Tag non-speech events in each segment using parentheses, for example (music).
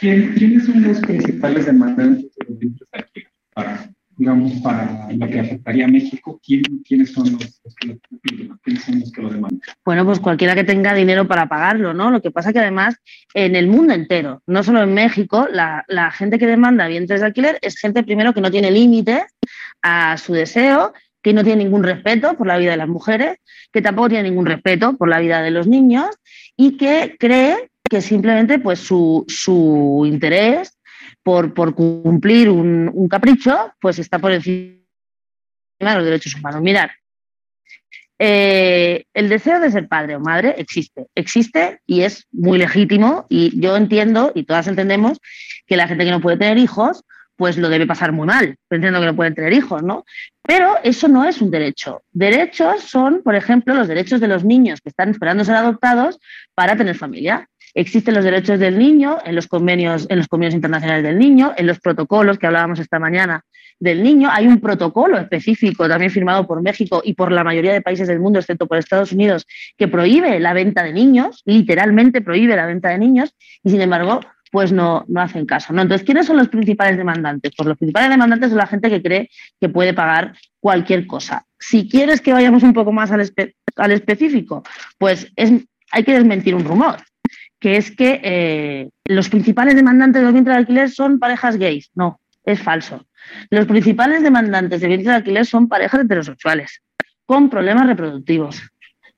¿Quiénes son los principales demandantes de los vientres de alquiler? Para, digamos, para lo que afectaría a México, ¿quiénes son los, que lo ¿Quiénes son los que lo demandan? Bueno, pues cualquiera que tenga dinero para pagarlo, ¿no? Lo que pasa que además en el mundo entero, no solo en México, la, la gente que demanda vientres de alquiler es gente primero que no tiene límite a su deseo que no tiene ningún respeto por la vida de las mujeres, que tampoco tiene ningún respeto por la vida de los niños y que cree que simplemente pues, su, interés por, cumplir un, capricho pues está por encima de los derechos humanos. Mirar, eh, el deseo de ser padre o madre existe, existe y es muy legítimo y yo entiendo y todas entendemos que la gente que no puede tener hijos pues lo debe pasar muy mal, entiendo que no pueden tener hijos, ¿no? Pero eso no es un derecho. Derechos son, por ejemplo, los derechos de los niños que están esperando ser adoptados para tener familia. Existen los derechos del niño en los convenios, en los convenios internacionales del niño, en los protocolos que hablábamos esta mañana del niño. Hay un protocolo específico también firmado por México y por la mayoría de países del mundo, excepto por Estados Unidos, que prohíbe la venta de niños, literalmente prohíbe la venta de niños, y sin embargo pues no, no hacen caso. ¿no? Entonces, ¿quiénes son los principales demandantes? Pues los principales demandantes son la gente que cree que puede pagar cualquier cosa. Si quieres que vayamos un poco más al, específico, pues es, hay que desmentir un rumor, que es que eh, los principales demandantes de los vientres de alquiler son parejas gays. No, es falso. Los principales demandantes de vientres de alquiler son parejas heterosexuales con problemas reproductivos.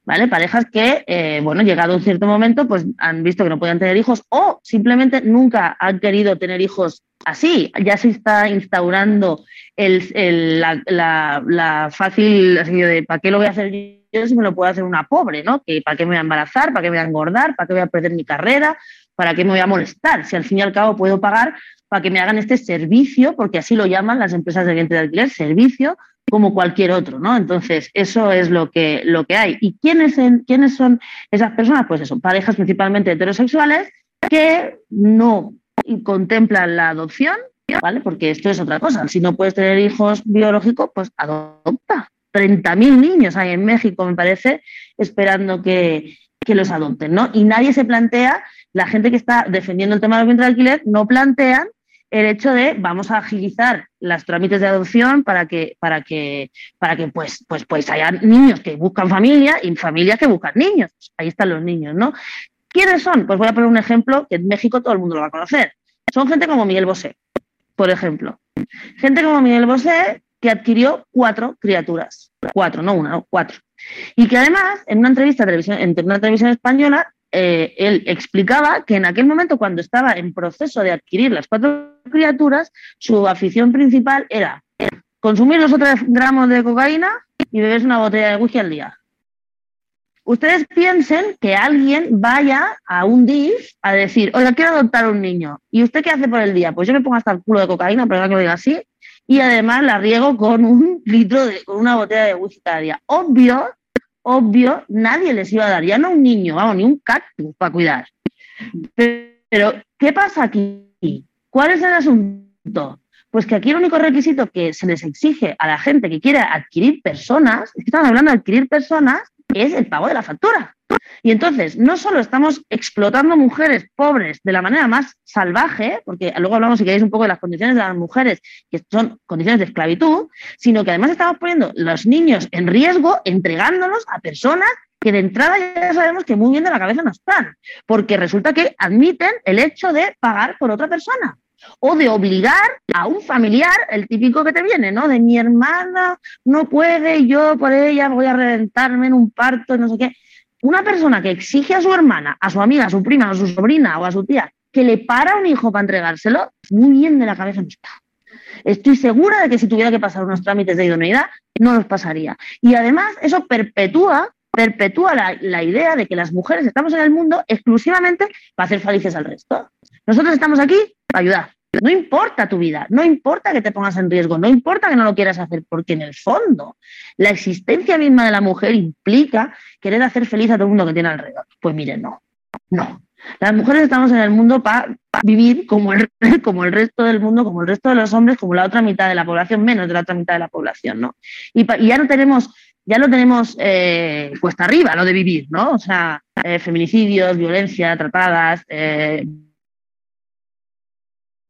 ¿vale? Parejas que, eh, bueno, llegado un cierto momento, pues han visto que no podían tener hijos o simplemente nunca han querido tener hijos así. Ya se está instaurando la, fácil, así de, ¿para qué lo voy a hacer yo si me lo puedo hacer una pobre, ¿no? Que, ¿Para qué me voy a embarazar? ¿Para qué me voy a engordar? ¿Para qué voy a perder mi carrera? ¿Para qué me voy a molestar? Si al fin y al cabo puedo pagar para que me hagan este servicio, porque así lo llaman las empresas de vientre de alquiler, servicio, como cualquier otro, ¿no? Entonces, eso es lo que, lo que hay. ¿Y quiénes, quiénes son esas personas? Pues eso, parejas principalmente heterosexuales que no contemplan la adopción, ¿vale? Porque esto es otra cosa. Si no puedes tener hijos biológicos, pues adopta. 30.000 niños hay en México, me parece, esperando que, que los adopten, ¿no? Y nadie se plantea, la gente que está defendiendo el tema del vientre de alquiler, no plantean el hecho de vamos a agilizar los trámites de adopción para que, para que, para que pues, pues, pues haya niños que buscan familia y familias que buscan niños. Ahí están los niños, ¿no? ¿Quiénes son? Pues voy a poner un ejemplo que en México todo el mundo lo va a conocer. Son gente como Miguel Bosé, por ejemplo. Gente como Miguel Bosé que adquirió cuatro criaturas. Cuatro, no una, no, cuatro. Y que además, en una entrevista en una televisión española, eh, él explicaba que en aquel momento, cuando estaba en proceso de adquirir las cuatro criaturas, su afición principal era consumir los otros gramos de cocaína y beberse una botella de whisky al día. Ustedes piensen que alguien vaya a un DIF a decir, oiga, quiero adoptar un niño. ¿Y usted qué hace por el día? Pues yo me pongo hasta el culo de cocaína, pero que lo diga así, y además la riego con un litro de, con una botella de whisky cada día. Obvio obvio, nadie les iba a dar, ya no un niño, vamos, ni un cactus para cuidar. Pero, ¿qué pasa aquí? ¿Cuál es el asunto? Pues que aquí el único requisito que se les exige a la gente que quiere adquirir personas, es que estamos hablando de adquirir personas, es el pago de la factura. Y entonces, no solo estamos explotando mujeres pobres de la manera más salvaje, porque luego hablamos, si queréis, un poco de las condiciones de las mujeres, que son condiciones de esclavitud, sino que además estamos poniendo los niños en riesgo, entregándolos a personas que de entrada ya sabemos que muy bien de la cabeza no están, porque resulta que admiten el hecho de pagar por otra persona o de obligar a un familiar, el típico que te viene, ¿no? De mi hermana no puede, yo por ella voy a reventarme en un parto, no sé qué. Una persona que exige a su hermana, a su amiga, a su prima, a su sobrina o a su tía que le para un hijo para entregárselo, muy bien de la cabeza no está. Estoy segura de que si tuviera que pasar unos trámites de idoneidad, no los pasaría. Y además, eso perpetúa, perpetúa la, la idea de que las mujeres estamos en el mundo exclusivamente para hacer felices al resto. Nosotros estamos aquí para ayudar. No importa tu vida, no importa que te pongas en riesgo, no importa que no lo quieras hacer, porque en el fondo la existencia misma de la mujer implica querer hacer feliz a todo el mundo que tiene alrededor. Pues miren, no, no. Las mujeres estamos en el mundo para vivir como el, (laughs) como el resto del mundo, como el resto de los hombres, como la otra mitad de la población, menos de la otra mitad de la población, ¿no? Y, ya no tenemos, ya lo tenemos eh, cuesta arriba, lo de vivir, ¿no? O sea, eh, feminicidios, violencia, tratadas, eh,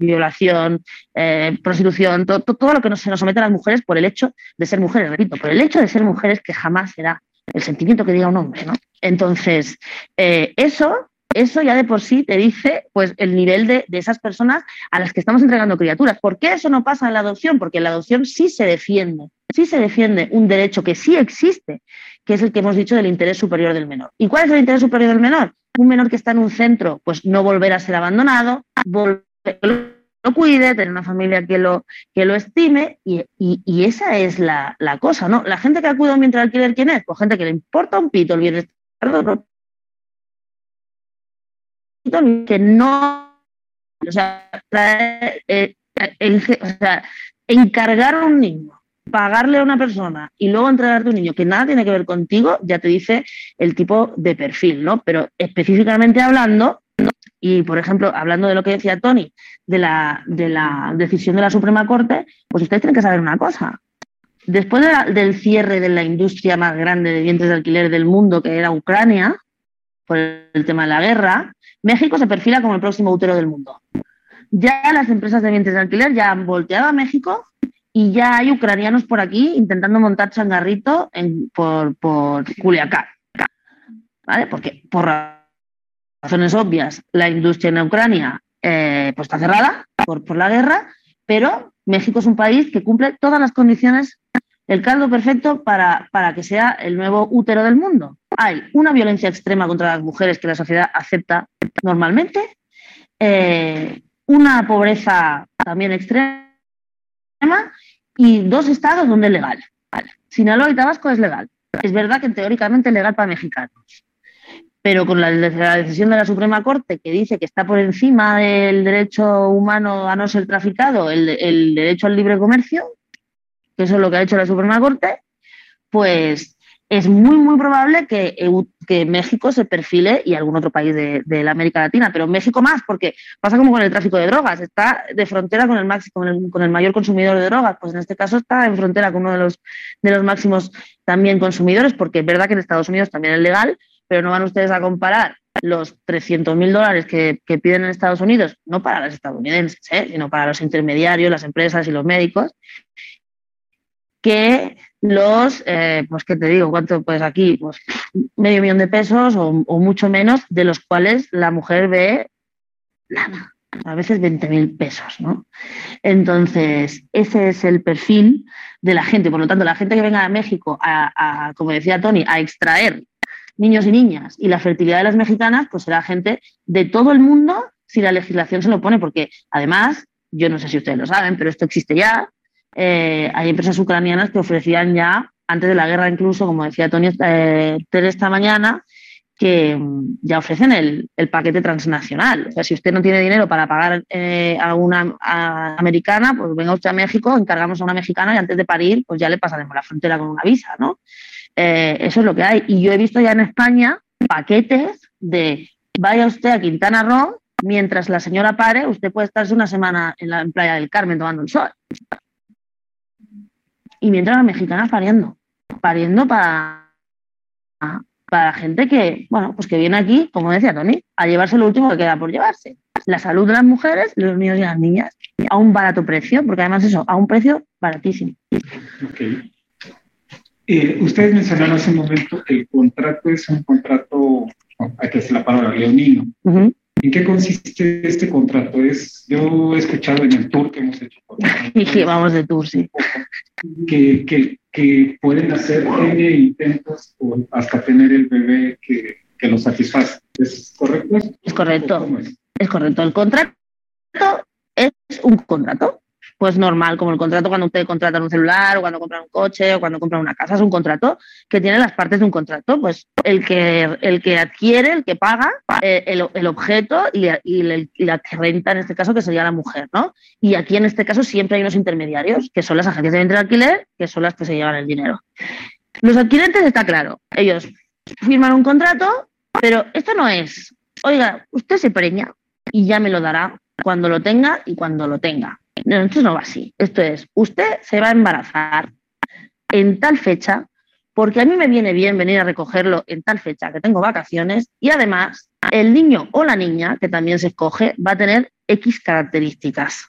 violación, eh, prostitución, todo lo que se nos somete a las mujeres por el hecho de ser mujeres, repito, por el hecho de ser mujeres que jamás será el sentimiento que diga un hombre, ¿no? Entonces, eh, eso, eso ya de por sí te dice pues el nivel de, de, esas personas a las que estamos entregando criaturas. ¿Por qué eso no pasa en la adopción? Porque en la adopción sí se defiende, sí se defiende un derecho que sí existe, que es el que hemos dicho del interés superior del menor. ¿Y cuál es el interés superior del menor? Un menor que está en un centro, pues no volver a ser abandonado, volver lo cuide, tener una familia que lo, que lo estime y, y, esa es la, la, cosa, ¿no? La gente que acude vientre alquiler, ¿quién es? Pues gente que le importa un pito el bienestar que no, o sea, eh, encargar a un niño, pagarle a una persona y luego entregarte un niño que nada tiene que ver contigo, ya te dice el tipo de perfil, ¿no? Pero específicamente hablando, y, por ejemplo, hablando de lo que decía Tony, de la, de la decisión de la Suprema Corte, pues ustedes tienen que saber una cosa. Después del cierre de la industria más grande de vientres de alquiler del mundo, que era Ucrania, por el tema de la guerra, México se perfila como el próximo útero del mundo. Ya las empresas de vientres de alquiler ya han volteado a México y ya hay ucranianos por aquí intentando montar changarrito en, por, por Culiacán. ¿Vale? Porque por razones obvias, la industria en Ucrania eh, pues está cerrada por, por la guerra, pero México es un país que cumple todas las condiciones, el caldo perfecto para, para que sea el nuevo útero del mundo. Hay una violencia extrema contra las mujeres que la sociedad acepta normalmente, eh, una pobreza también extrema y dos estados donde es legal. Sinaloa y Tabasco es legal. Es verdad que teóricamente es legal para mexicanos pero con la, decisión de la Suprema Corte que dice que está por encima del derecho humano a no ser traficado, el, derecho al libre comercio, que eso es lo que ha hecho la Suprema Corte, pues es muy, muy probable que, México se perfile y algún otro país de, la América Latina, pero México más, porque pasa como con el tráfico de drogas, está de frontera con el, máximo, con el, con el mayor consumidor de drogas, pues en este caso está en frontera con uno de los, de los máximos también consumidores, porque es verdad que en Estados Unidos también es legal, pero no van ustedes a comparar los 300 mil dólares que, piden en Estados Unidos, no para los estadounidenses, ¿eh? sino para los intermediarios, las empresas y los médicos, que los, eh, pues qué te digo, cuánto pues aquí, pues medio millón de pesos o, mucho menos, de los cuales la mujer ve nada, a veces 20 mil pesos, ¿no? Entonces, ese es el perfil de la gente. Por lo tanto, la gente que venga a México a como decía Tony, a extraer niños y niñas. Y la fertilidad de las mexicanas, pues será gente de todo el mundo si la legislación se lo pone, porque además, yo no sé si ustedes lo saben, pero esto existe ya. Eh, hay empresas ucranianas que ofrecían ya, antes de la guerra incluso, como decía Tony eh, esta mañana, que mm, ya ofrecen el, paquete transnacional. O sea, si usted no tiene dinero para pagar eh, a una americana, pues venga usted a México, encargamos a una mexicana y antes de parir, pues ya le pasaremos la frontera con una visa, ¿no? Eh, eso es lo que hay. Y yo he visto ya en España paquetes de vaya usted a Quintana Roo, mientras la señora pare, usted puede estarse una semana en la playa del Carmen tomando el sol. Y mientras la mexicana pariendo, pariendo para, para gente que, bueno, pues que viene aquí, como decía Tony, a llevarse lo último que queda por llevarse. La salud de las mujeres, los niños y las niñas, a un barato precio, porque además eso, a un precio baratísimo. Eh, ustedes mencionaron hace un momento que el contrato es un contrato, que decir la palabra, leonino. ¿En qué consiste este contrato? Es, yo he escuchado en el tour que hemos hecho. Y (laughs) vamos de tour, sí. Que, que, que pueden hacer N intentos hasta tener el bebé que, que lo satisface. ¿Es correcto? Es correcto. Es? es correcto. El contrato es un contrato pues normal, como el contrato cuando usted contrata un celular o cuando compra un coche o cuando compra una casa, es un contrato que tiene las partes de un contrato, pues el que, el que adquiere, el que paga eh, el, objeto y, la renta en este caso que sería la mujer, ¿no? Y aquí en este caso siempre hay unos intermediarios, que son las agencias de venta de alquiler, que son las que se llevan el dinero. Los adquirentes está claro, ellos firman un contrato, pero esto no es, oiga, usted se preña y ya me lo dará cuando lo tenga y cuando lo tenga. No, esto no va así. Esto es, usted se va a embarazar en tal fecha, porque a mí me viene bien venir a recogerlo en tal fecha que tengo vacaciones y además el niño o la niña, que también se escoge, va a tener X características,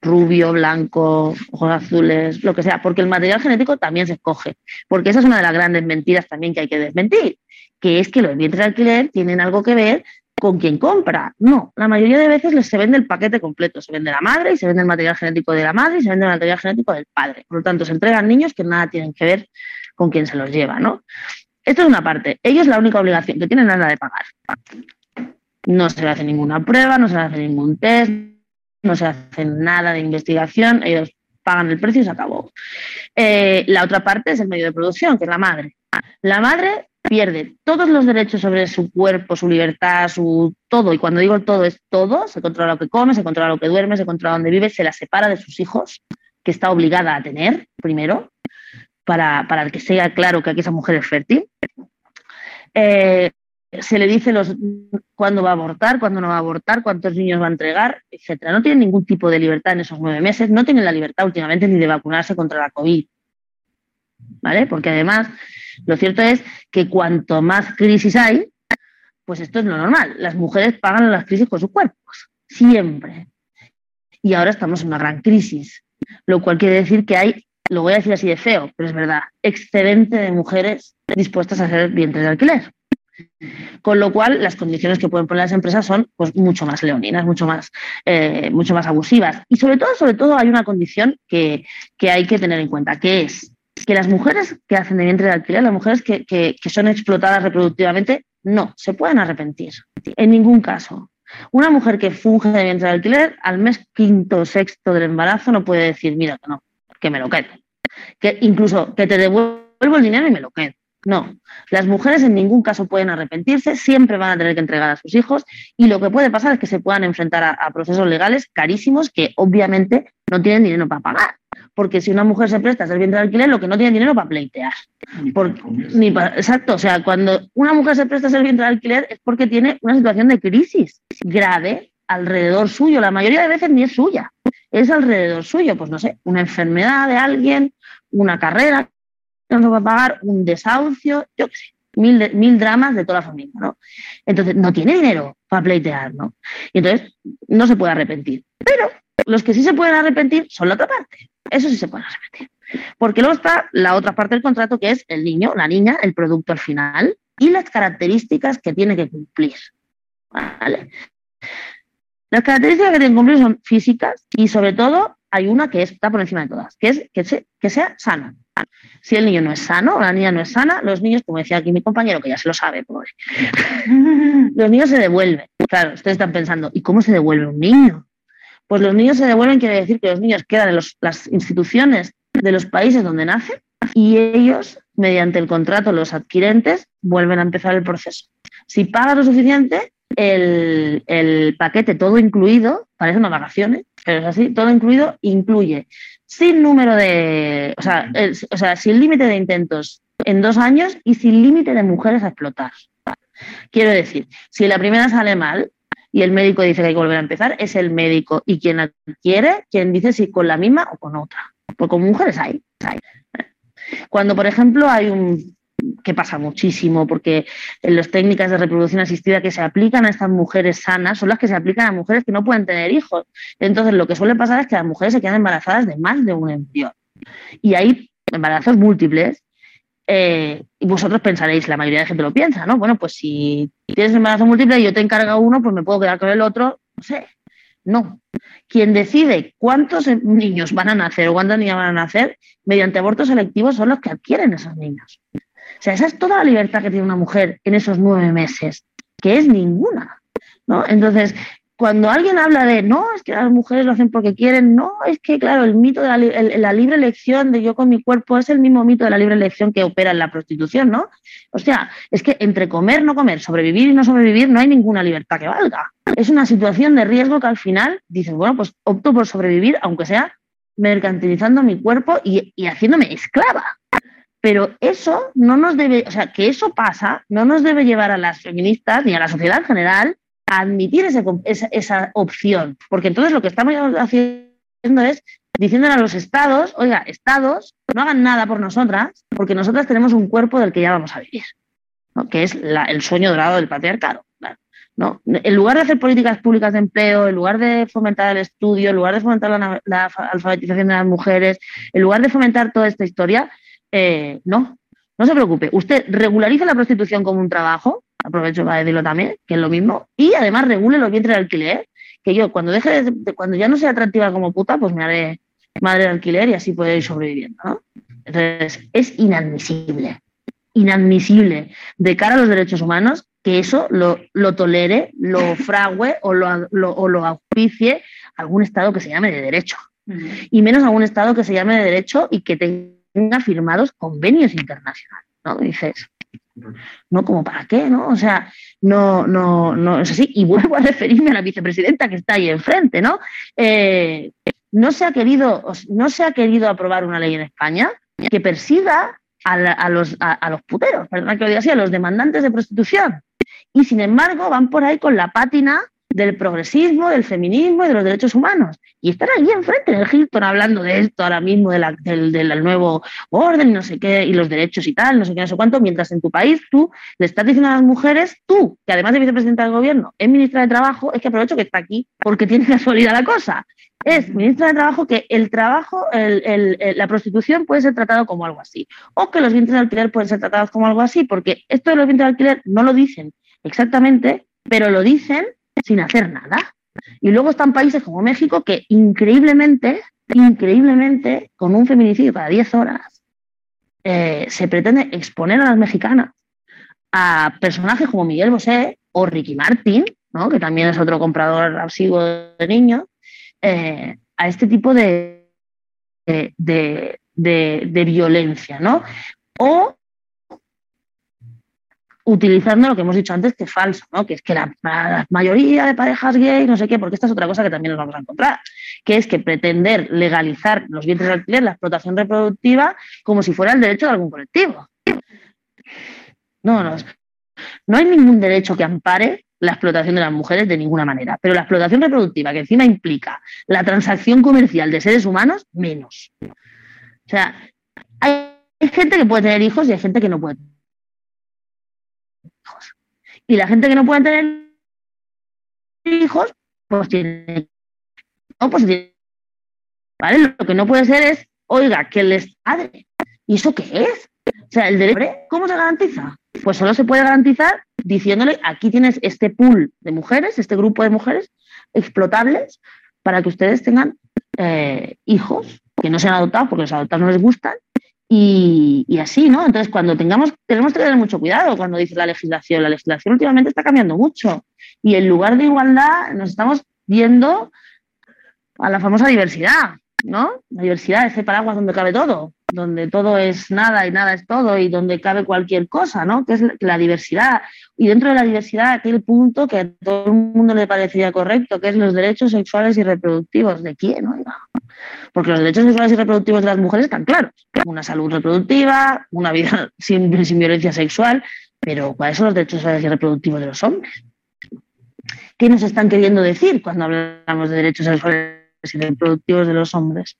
rubio, blanco, ojos azules, lo que sea, porque el material genético también se escoge, porque esa es una de las grandes mentiras también que hay que desmentir, que es que los vientres de alquiler tienen algo que ver con quien compra. No, la mayoría de veces se vende el paquete completo, se vende la madre y se vende el material genético de la madre y se vende el material genético del padre. Por lo tanto, se entregan niños que nada tienen que ver con quien se los lleva, ¿no? Esto es una parte. Ellos la única obligación que tienen es la de pagar. No se le hace ninguna prueba, no se le hace ningún test, no se hace nada de investigación, ellos pagan el precio y se acabó. Eh, la otra parte es el medio de producción, que es la madre. La madre pierde todos los derechos sobre su cuerpo, su libertad, su todo, y cuando digo todo es todo, se controla lo que come, se controla lo que duerme, se controla dónde vive, se la separa de sus hijos, que está obligada a tener, primero, para, para que sea claro que aquí esa mujer es fértil. Eh, se le dice los, cuándo va a abortar, cuándo no va a abortar, cuántos niños va a entregar, etcétera. No tienen ningún tipo de libertad en esos nueve meses, no tienen la libertad últimamente ni de vacunarse contra la COVID. ¿Vale? Porque además, lo cierto es que cuanto más crisis hay, pues esto es lo normal. Las mujeres pagan las crisis con sus cuerpos, siempre. Y ahora estamos en una gran crisis, lo cual quiere decir que hay, lo voy a decir así de feo, pero es verdad, excedente de mujeres dispuestas a ser vientres de alquiler. Con lo cual, las condiciones que pueden poner las empresas son pues, mucho más leoninas, mucho más, eh, mucho más abusivas. Y sobre todo, sobre todo, hay una condición que, hay que tener en cuenta, que es que las mujeres que hacen de vientre de alquiler, las mujeres que, que son explotadas reproductivamente, no se pueden arrepentir. En ningún caso. Una mujer que funge de vientre de alquiler, al mes quinto o sexto del embarazo, no puede decir, mira, que no, que me lo quedo. Que incluso que te devuelvo el dinero y me lo quedo. No, las mujeres en ningún caso pueden arrepentirse, siempre van a tener que entregar a sus hijos y lo que puede pasar es que se puedan enfrentar a, procesos legales carísimos que obviamente no tienen dinero para pagar. Porque si una mujer se presta a ser vientre de alquiler, lo que no tiene dinero para pleitear. Ni exacto, o sea, cuando una mujer se presta a ser vientre de alquiler es porque tiene una situación de crisis grave alrededor suyo. La mayoría de veces ni es suya, es alrededor suyo. Pues no sé, una enfermedad de alguien, una carrera no va a pagar un desahucio, yo qué sé, mil, mil dramas de toda la familia, ¿no? Entonces, no tiene dinero para pleitear, ¿no? Y entonces, no se puede arrepentir. Pero los que sí se pueden arrepentir son la otra parte. Eso sí se puede arrepentir. Porque luego está la otra parte del contrato, que es el niño, la niña, el producto al final y las características que tiene que cumplir. ¿Vale? Las características que tiene que cumplir son físicas y sobre todo hay una que está por encima de todas, que es que, sea sano. Si el niño no es sano o la niña no es sana, los niños, como decía aquí mi compañero, que ya se lo sabe, (laughs) los niños se devuelven. Claro, ustedes están pensando, ¿y cómo se devuelve un niño? Pues los niños se devuelven, quiere decir que los niños quedan en las instituciones de los países donde nacen y ellos, mediante el contrato, los adquirentes, vuelven a empezar el proceso. Si pagas lo suficiente, el, paquete todo incluido, parece una vacaciones, pero es así, todo incluido incluye sin número de, o sea, o sea sin límite de intentos en dos años y sin límite de mujeres a explotar. Quiero decir, si la primera sale mal y el médico dice que hay que volver a empezar, es el médico y quien adquiere, quien dice si con la misma o con otra. Porque con mujeres hay. hay. Cuando, por ejemplo, hay un que pasa muchísimo, porque las técnicas de reproducción asistida que se aplican a estas mujeres sanas son las que se aplican a mujeres que no pueden tener hijos. Entonces, lo que suele pasar es que las mujeres se quedan embarazadas de más de un embrión. Y hay embarazos múltiples. Eh, y vosotros pensaréis, la mayoría de gente lo piensa, ¿no? Bueno, pues si tienes embarazo múltiple y yo te encargo uno, pues me puedo quedar con el otro, no sé. No. Quien decide cuántos niños van a nacer o cuántas niñas van a nacer mediante abortos selectivos son los que adquieren esos niños. Sea, esa es toda la libertad que tiene una mujer en esos nueve meses, que es ninguna. ¿no? Entonces, cuando alguien habla de no, es que las mujeres lo hacen porque quieren, no, es que, claro, el mito de la, libre elección de yo con mi cuerpo es el mismo mito de la libre elección que opera en la prostitución, ¿no? O sea, es que entre comer, no comer, sobrevivir y no sobrevivir no hay ninguna libertad que valga. Es una situación de riesgo que al final dices, bueno, pues opto por sobrevivir, aunque sea mercantilizando mi cuerpo y haciéndome esclava. Pero eso no nos debe, o sea, que eso pasa, no nos debe llevar a las feministas ni a la sociedad en general a admitir esa, opción. Porque entonces lo que estamos haciendo es diciéndole a los estados, oiga, estados, no hagan nada por nosotras, porque nosotras tenemos un cuerpo del que ya vamos a vivir, que es el sueño dorado del patriarcado. ¿no? En lugar de hacer políticas públicas de empleo, en lugar de fomentar el estudio, en lugar de fomentar la, alfabetización de las mujeres, en lugar de fomentar toda esta historia, eh, no, no se preocupe. Usted regulariza la prostitución como un trabajo, aprovecho para decirlo también, que es lo mismo, y además regule los vientres de alquiler, que yo cuando deje de, cuando ya no sea atractiva como puta, pues me haré madre de alquiler y así puedo ir sobreviviendo, ¿no? Entonces, es inadmisible, inadmisible de cara a los derechos humanos que eso lo, tolere, lo frague o lo, o lo auspicie algún Estado que se llame de derecho. Y menos algún Estado que se llame de derecho y que tenga firmados convenios internacionales. ¿no? Dices, no, como para qué, ¿no? O sea, no, no, no es así. Y vuelvo a referirme a la vicepresidenta que está ahí enfrente, ¿no? Eh, no se ha querido, no se ha querido aprobar una ley en España que persiga a, los, a, los puteros, perdón que lo diga así, a los demandantes de prostitución. Y sin embargo van por ahí con la pátina del progresismo, del feminismo y de los derechos humanos. Y están allí enfrente en el Hilton hablando de esto ahora mismo, de del, nuevo orden no sé qué, y los derechos y tal, no sé qué, no sé cuánto, mientras en tu país tú le estás diciendo a las mujeres, tú, que además de vicepresidenta del gobierno, es ministra de Trabajo, es que aprovecho que está aquí porque tiene (laughs) casualidad la cosa es ministra de Trabajo que el trabajo, la prostitución puede ser tratado como algo así, o que los vientres de alquiler pueden ser tratados como algo así, porque esto de los vientres de alquiler no lo dicen exactamente, pero lo dicen sin hacer nada. Y luego están países como México que increíblemente, increíblemente, con un feminicidio cada 10 horas, eh, se pretende exponer a las mexicanas a personajes como Miguel Bosé o Ricky Martin, ¿no? que también es otro comprador absivo de niños, eh, a este tipo de, de, de, violencia, ¿no? O utilizando lo que hemos dicho antes, que es falso, ¿no? que es que la, mayoría de parejas gay, no sé qué, porque esta es otra cosa que también nos vamos a encontrar, que es que pretender legalizar los bienes de alquiler, la explotación reproductiva, como si fuera el derecho de algún colectivo. No, no, no hay ningún derecho que ampare la explotación de las mujeres de ninguna manera. Pero la explotación reproductiva, que encima implica la transacción comercial de seres humanos, menos. O sea, hay, gente que puede tener hijos y hay gente que no puede tener hijos. Y la gente que no puede tener hijos, pues tiene. No, pues. ¿Vale? Lo que no puede ser es, oiga, que les padre. ¿Y eso qué es? O sea, el derecho, ¿cómo se garantiza? Pues solo se puede garantizar diciéndole, aquí tienes este pool de mujeres, este grupo de mujeres explotables para que ustedes tengan eh, hijos que no sean adoptados porque los adoptados no les gustan y, así, ¿no? Entonces, cuando tengamos, tenemos que tener mucho cuidado cuando dice la legislación. La legislación últimamente está cambiando mucho y en lugar de igualdad nos estamos viendo a la famosa diversidad, ¿no? La diversidad, ese paraguas donde cabe todo donde todo es nada y nada es todo y donde cabe cualquier cosa, ¿no? Que es la diversidad. Y dentro de la diversidad, aquel punto que a todo el mundo le parecería correcto, que es los derechos sexuales y reproductivos. ¿De quién? Porque los derechos sexuales y reproductivos de las mujeres están claros. Una salud reproductiva, una vida (laughs) sin, sin violencia sexual, pero ¿cuáles son los derechos sexuales y reproductivos de los hombres? ¿Qué nos están queriendo decir cuando hablamos de derechos sexuales y reproductivos de los hombres?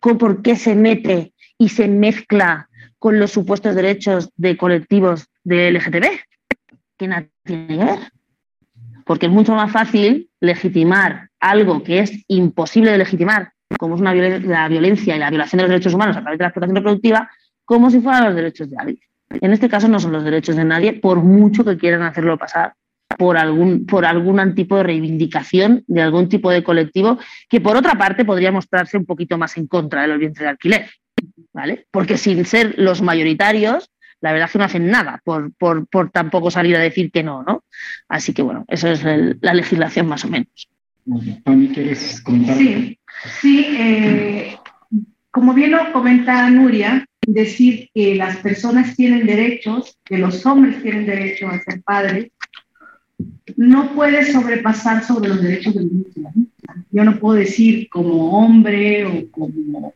¿Por qué se mete y se mezcla con los supuestos derechos de colectivos de LGTB, que nada tiene que ver. Porque es mucho más fácil legitimar algo que es imposible de legitimar, como es una la violencia y la violación de los derechos humanos a través de la explotación reproductiva, como si fueran los derechos de alguien. En este caso no son los derechos de nadie, por mucho que quieran hacerlo pasar por algún, por algún tipo de reivindicación de algún tipo de colectivo que, por otra parte, podría mostrarse un poquito más en contra de los bienes de alquiler. ¿vale? Porque sin ser los mayoritarios, la verdad es que no hacen nada por, tampoco salir a decir que no, ¿no? Así que bueno, eso es la legislación más o menos. ¿quieres comentar? Sí, sí eh, como bien lo comenta Nuria, decir que las personas tienen derechos, que los hombres tienen derecho a ser padres, no puede sobrepasar sobre los derechos del niño. Yo no puedo decir como hombre o como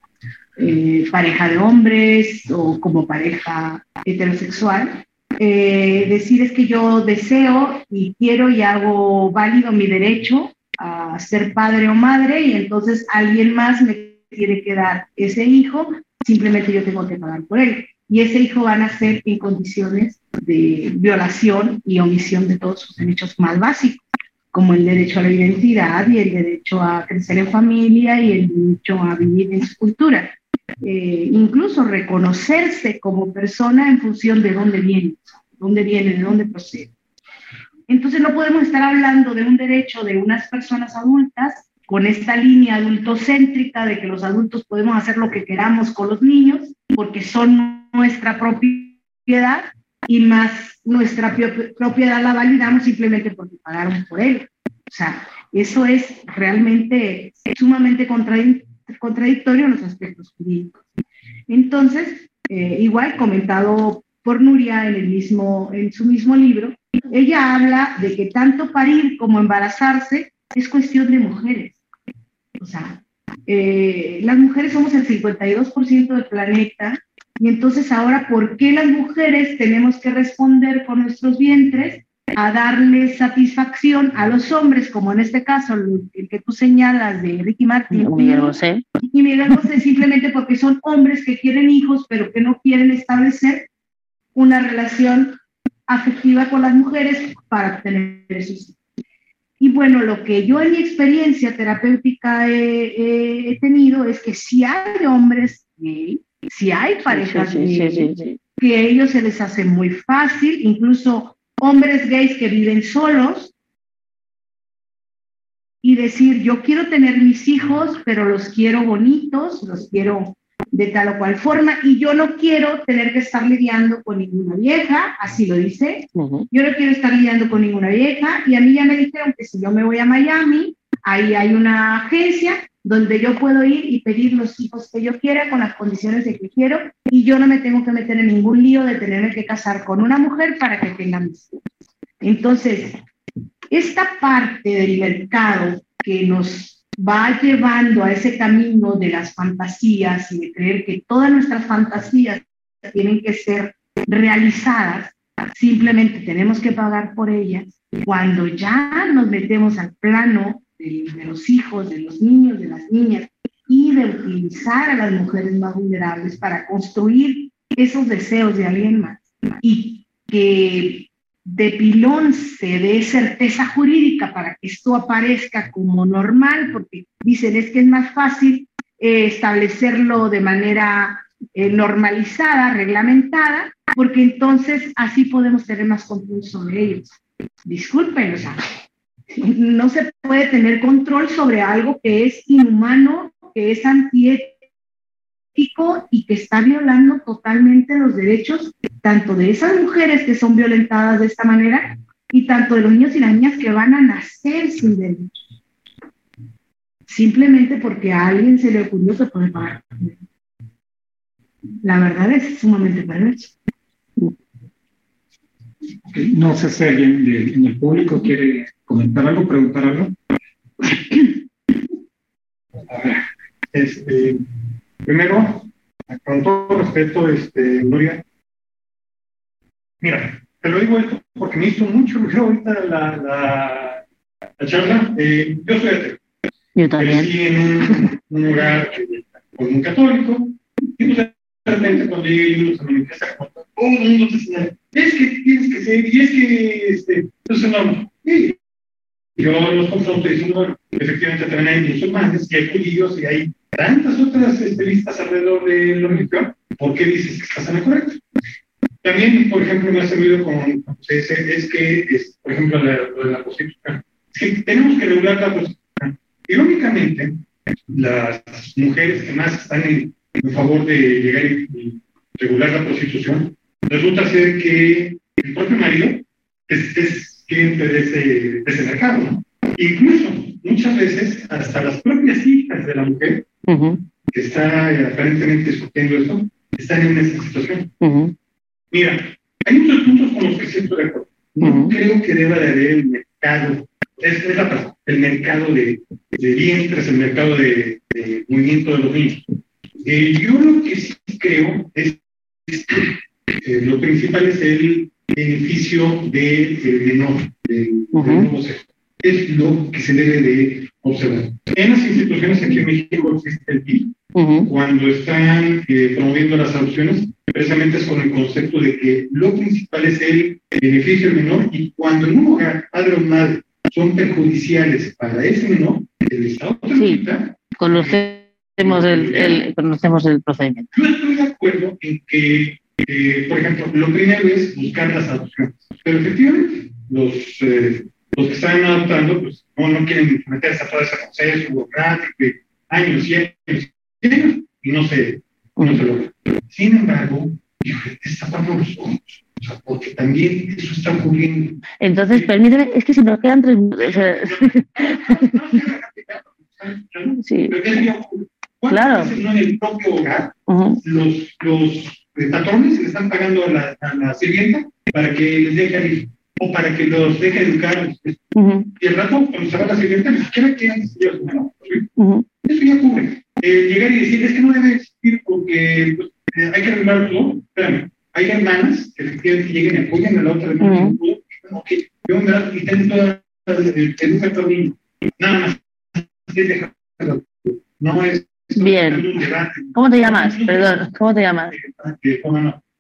eh, pareja de hombres o como pareja heterosexual. Eh, decir es que yo deseo y quiero y hago válido mi derecho a ser padre o madre y entonces alguien más me tiene que dar ese hijo, simplemente yo tengo que pagar por él. Y ese hijo va a nacer en condiciones de violación y omisión de todos sus derechos más básicos, como el derecho a la identidad y el derecho a crecer en familia y el derecho a vivir en su cultura. Eh, incluso reconocerse como persona en función de dónde viene, dónde viene, de dónde procede. Entonces no podemos estar hablando de un derecho de unas personas adultas con esta línea adultocéntrica de que los adultos podemos hacer lo que queramos con los niños porque son nuestra propiedad y más nuestra propiedad la validamos simplemente porque pagaron por él. O sea, eso es realmente sumamente contradictorio en los aspectos jurídicos. Entonces, eh, igual comentado por Nuria en, el mismo, en su mismo libro, ella habla de que tanto parir como embarazarse es cuestión de mujeres. O sea, eh, las mujeres somos el 52% del planeta y entonces ahora, ¿por qué las mujeres tenemos que responder con nuestros vientres a darle satisfacción a los hombres, como en este caso el, que tú señalas de Ricky Martin? Miguel José. Y Miguel José simplemente porque son hombres que quieren hijos, pero que no quieren establecer una relación afectiva con las mujeres para tener sus hijos. Y bueno, lo que yo en mi experiencia terapéutica he, tenido es que si hay hombres gay, si hay parejas que a ellos se les hace muy fácil, incluso hombres gays que viven solos, y decir, yo quiero tener mis hijos, pero los quiero bonitos, los quiero de tal o cual forma y yo no quiero tener que estar lidiando con ninguna vieja, así lo dice, yo no quiero estar lidiando con ninguna vieja y a mí ya me dijeron que si yo me voy a Miami, ahí hay una agencia donde yo puedo ir y pedir los hijos que yo quiera con las condiciones de que quiero y yo no me tengo que meter en ningún lío de tenerme que casar con una mujer para que tenga mis hijos. Entonces, esta parte del mercado que nos va llevando a ese camino de las fantasías y de creer que todas nuestras fantasías tienen que ser realizadas, simplemente tenemos que pagar por ellas. Cuando ya nos metemos al plano de, los hijos, de los niños, de las niñas, y de utilizar a las mujeres más vulnerables para construir esos deseos de alguien más y que de pilón se dé certeza jurídica para que esto aparezca como normal, porque dicen es que es más fácil eh, establecerlo de manera eh, normalizada, reglamentada, porque entonces así podemos tener más control sobre ellos. Disculpen, o sea, no se puede tener control sobre algo que es inhumano, que es antiético y que está violando totalmente los derechos tanto de esas mujeres que son violentadas de esta manera y tanto de los niños y las niñas que van a nacer sin derechos. Simplemente porque a alguien se le ocurrió que puede pagar. La verdad es sumamente perverso. No sé si alguien en el público quiere comentar algo, preguntar algo. A ver, este, Primero, con todo respeto, este, Nuria, mira, te lo digo esto porque me hizo mucho ruido ahorita la, la, la charla. Eh, yo soy ateo. Yo también. Crecí en un, un lugar con un católico y pues de repente cuando llegué yo a mi casa, todo el mundo te señala, es que tienes que ser, y es que, este, entonces no, y yo los confronto diciendo, efectivamente también hay musulmanes y hay judíos y hay tantas otras listas alrededor de la religión, ¿por qué dices que estás en lo correcto? También, por ejemplo, me ha servido con, es, es que, por ejemplo, lo de la prostitución, es que tenemos que regular la prostitución. Irónicamente, las mujeres que más están en, favor de llegar y, regular la prostitución, resulta ser que el propio marido es cliente de ese, de ese mercado. Incluso, muchas veces, hasta las propias hijas de la mujer que está eh, aparentemente discutiendo esto, están en esa situación. Mira, hay muchos puntos con los que siento de acuerdo. No creo que deba de haber el mercado, es, es la el mercado de, de vientres, el mercado de, de, movimiento de los niños. Eh, yo lo que sí creo es, que eh, lo principal es el beneficio del menor, del, nuevo sexo. es lo que se debe de observar. En las instituciones aquí en México existe el PIB. Cuando están eh, promoviendo las adopciones, precisamente es con el concepto de que lo principal es el beneficio del menor y cuando en un hogar padre o madre son perjudiciales para ese menor, el Estado sí, conocemos el, el, conocemos el procedimiento. Yo estoy de acuerdo en que, eh, por ejemplo, lo primero es buscar las adopciones, pero efectivamente los... Eh, los que están adoptando, pues no, no quieren meterse a todo ese proceso burocrático de años y años y años, y no se, no se logra. Sin embargo, tapando los ojos. O sea, porque también eso está ocurriendo. Entonces, permíteme, es que si nos quedan tres minutos. sí. claro. no en el propio hogar, los, los patrones le están pagando a la, a la sirvienta para que les deje al hijo o para que los deje educar. Y el rato, cuando se va la siguiente, ni siquiera quieren decir no, Eso ya ocurre. Eh, llegar y decir, es que no debe existir porque pues, eh, hay que arreglar todo. Espérame, hay hermanas que efectivamente lleguen y apoyan a la otra hermana. Uh -huh. Ok, yo me intento educar a tu niño. Nada más. No es. Bien. ¿Cómo te llamas? Perdón, ¿cómo te llamas?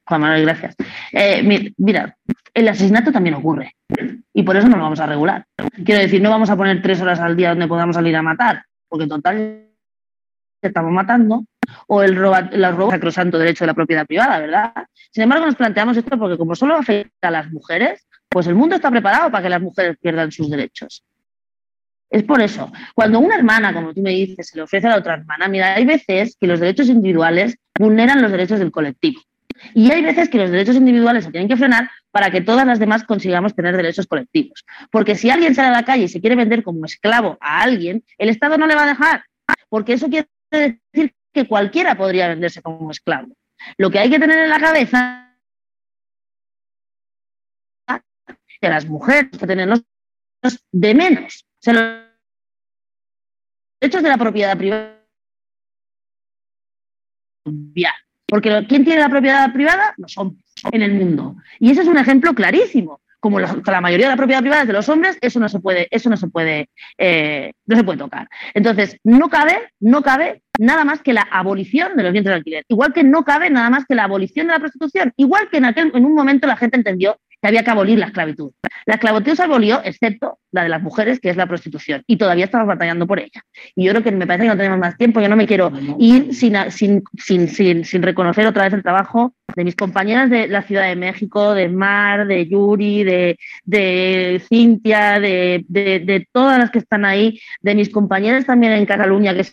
Juan Manuel, gracias. Eh, mira, el asesinato también ocurre y por eso no lo vamos a regular. Quiero decir, no vamos a poner tres horas al día donde podamos salir a matar, porque total estamos matando, o el robo, el robo sacrosanto derecho de la propiedad privada, ¿verdad? Sin embargo, nos planteamos esto porque como solo afecta a las mujeres, pues el mundo está preparado para que las mujeres pierdan sus derechos. Es por eso, cuando una hermana, como tú me dices, se le ofrece a la otra hermana, mira, hay veces que los derechos individuales vulneran los derechos del colectivo. Y hay veces que los derechos individuales se tienen que frenar para que todas las demás consigamos tener derechos colectivos. Porque si alguien sale a la calle y se quiere vender como esclavo a alguien, el Estado no le va a dejar. Porque eso quiere decir que cualquiera podría venderse como esclavo. Lo que hay que tener en la cabeza es que las mujeres que tenemos de menos. Los derechos de la propiedad privada porque ¿quién tiene la propiedad privada? Los hombres en el mundo. Y ese es un ejemplo clarísimo. Como la, la mayoría de la propiedad privada es de los hombres, eso no se puede, eso no se puede, eh, no se puede tocar. Entonces, no cabe, no cabe nada más que la abolición de los bienes de alquiler. Igual que no cabe nada más que la abolición de la prostitución. Igual que en aquel, en un momento la gente entendió que había que abolir la esclavitud. La esclavitud se abolió, excepto la de las mujeres, que es la prostitución, y todavía estamos batallando por ella. Y yo creo que me parece que no tenemos más tiempo, yo no me quiero ir sin, sin, sin, sin, reconocer otra vez el trabajo de mis compañeras de la Ciudad de México, de Mar, de Yuri, de, de Cintia, de, de, de todas las que están ahí, de mis compañeras también en Cataluña, que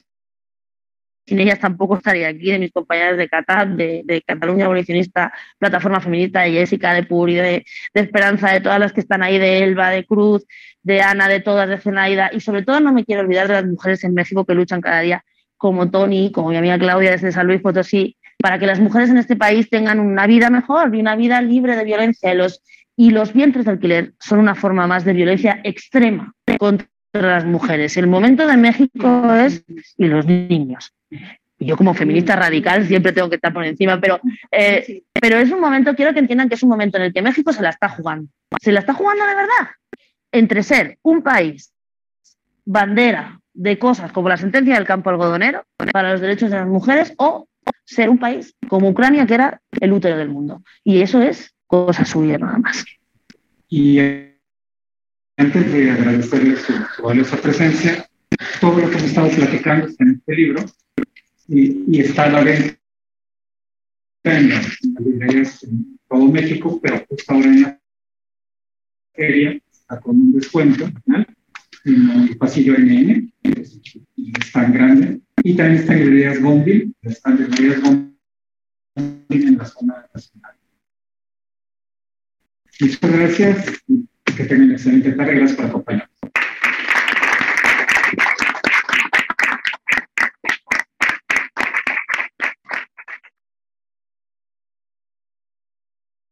sin ellas tampoco estaría aquí, de mis compañeras de CATAP, de, Cataluña Abolicionista, Plataforma Feminista, de Jessica, de Puri, de, de, Esperanza, de todas las que están ahí, de Elba, de Cruz, de Ana, de todas, de Zenaida, y sobre todo no me quiero olvidar de las mujeres en México que luchan cada día, como Tony, como mi amiga Claudia desde San Luis Potosí, para que las mujeres en este país tengan una vida mejor y una vida libre de violencia. Los, y los vientres de alquiler son una forma más de violencia extrema contra las mujeres. El momento de México es y los niños. Y yo como feminista radical siempre tengo que estar por encima, pero, eh, pero es un momento, quiero que entiendan que es un momento en el que México se la está jugando. Se la está jugando de verdad. Entre ser un país bandera de cosas como la sentencia del campo algodonero para los derechos de las mujeres o ser un país como Ucrania, que era el útero del mundo. Y eso es cosa suya nada más. Y antes de agradecerles su, su valiosa presencia, todo lo que hemos estado platicando está en este libro y, y está la venta en las, librerías en todo México, pero justo ahora en la feria está con un descuento ¿no? en el pasillo NN, es tan grande, y también está en librerías Gonville, están librerías Gonville en la zona nacional. Muchas gracias y que tengan excelente tarde. Gracias por acompañarnos.